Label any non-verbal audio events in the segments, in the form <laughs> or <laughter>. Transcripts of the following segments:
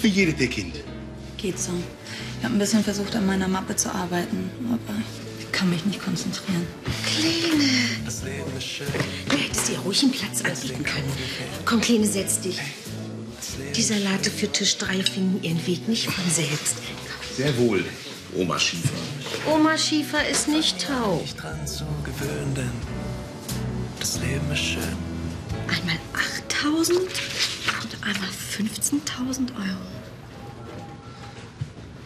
Wie jedes ihr Kind. Geht so. Ich habe ein bisschen versucht, an meiner Mappe zu arbeiten, aber ich kann mich nicht konzentrieren. Kleine. Du hättest ihr ruhig einen Platz anbieten können. Komm, Kleine, setz dich. Die Salate für Tisch 3 finden ihren Weg nicht von selbst. Sehr wohl, Oma Schiefer. Oma Schiefer ist nicht taub. Dran zu gewöhnen, denn das Leben ist schön. Einmal 8000 und einmal 15.000 Euro.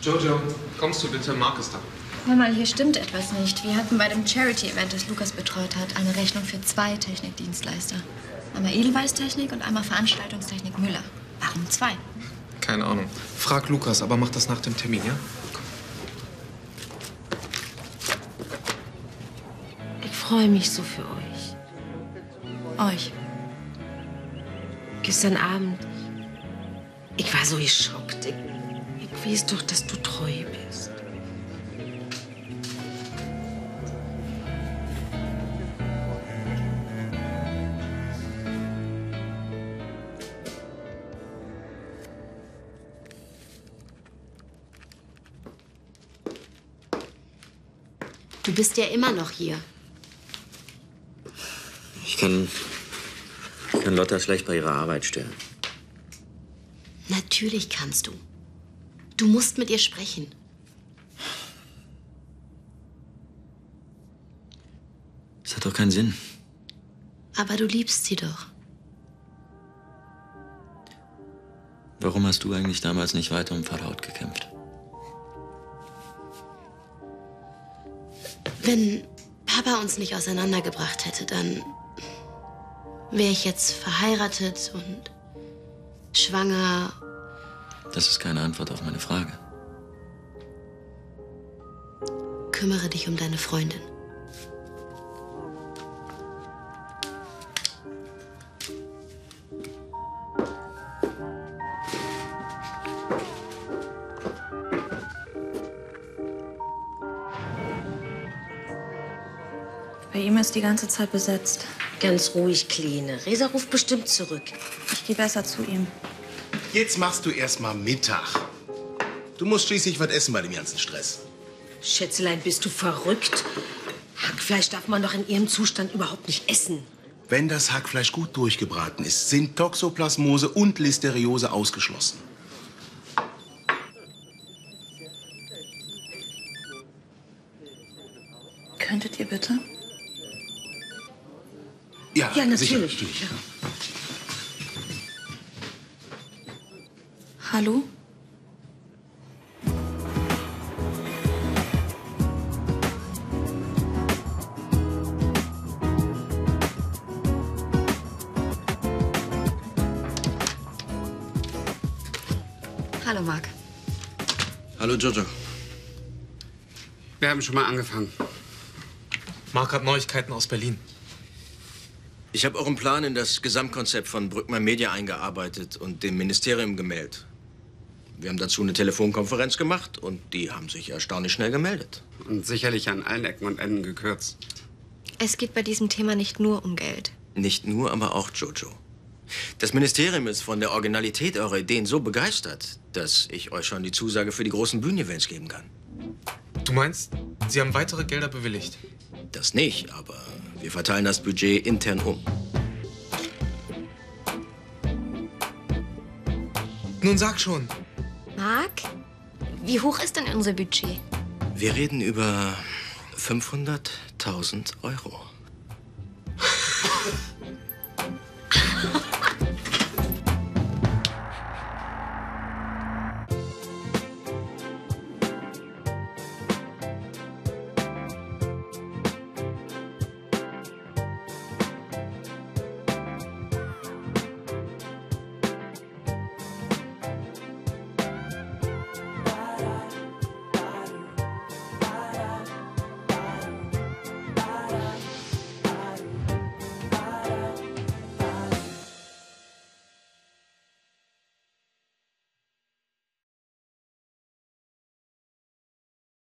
Jojo, kommst du bitte? Marc ist da. Hör mal, hier stimmt etwas nicht. Wir hatten bei dem Charity-Event, das Lukas betreut hat, eine Rechnung für zwei Technikdienstleister. Einmal Edelweißtechnik und einmal Veranstaltungstechnik Müller. Warum zwei? Keine Ahnung. Frag Lukas, aber mach das nach dem Termin, ja? Ich freue mich so für euch. Euch. Gestern Abend, ich war so geschockt. Ich, ich weiß doch, dass du treu bist. Du bist ja immer noch hier. Ich kann, ich kann Lotta schlecht bei ihrer Arbeit stören. Natürlich kannst du. Du musst mit ihr sprechen. Das hat doch keinen Sinn. Aber du liebst sie doch. Warum hast du eigentlich damals nicht weiter um Verlaut gekämpft? Wenn Papa uns nicht auseinandergebracht hätte, dann wäre ich jetzt verheiratet und schwanger. Das ist keine Antwort auf meine Frage. Kümmere dich um deine Freundin. Bei ihm ist die ganze Zeit besetzt. Ganz ruhig, Kleine. Resa ruft bestimmt zurück. Ich gehe besser zu ihm. Jetzt machst du erst mal Mittag. Du musst schließlich was essen bei dem ganzen Stress. Schätzelein, bist du verrückt? Hackfleisch darf man doch in ihrem Zustand überhaupt nicht essen. Wenn das Hackfleisch gut durchgebraten ist, sind Toxoplasmose und Listeriose ausgeschlossen. Könntet ihr bitte? Ja, Ja, natürlich. Sicher, natürlich. Hallo? Hallo, Marc. Hallo Jojo. Wir haben schon mal angefangen. Marc hat Neuigkeiten aus Berlin. Ich habe euren Plan in das Gesamtkonzept von Brückmann Media eingearbeitet und dem Ministerium gemeldet. Wir haben dazu eine Telefonkonferenz gemacht und die haben sich erstaunlich schnell gemeldet. Und sicherlich an allen Ecken und Enden gekürzt. Es geht bei diesem Thema nicht nur um Geld. Nicht nur, aber auch Jojo. Das Ministerium ist von der Originalität eurer Ideen so begeistert, dass ich euch schon die Zusage für die großen Bühnenevents geben kann. Du meinst, Sie haben weitere Gelder bewilligt? Das nicht, aber wir verteilen das Budget intern um. Nun sag schon. Mark? Wie hoch ist denn unser Budget? Wir reden über 500.000 Euro. <laughs>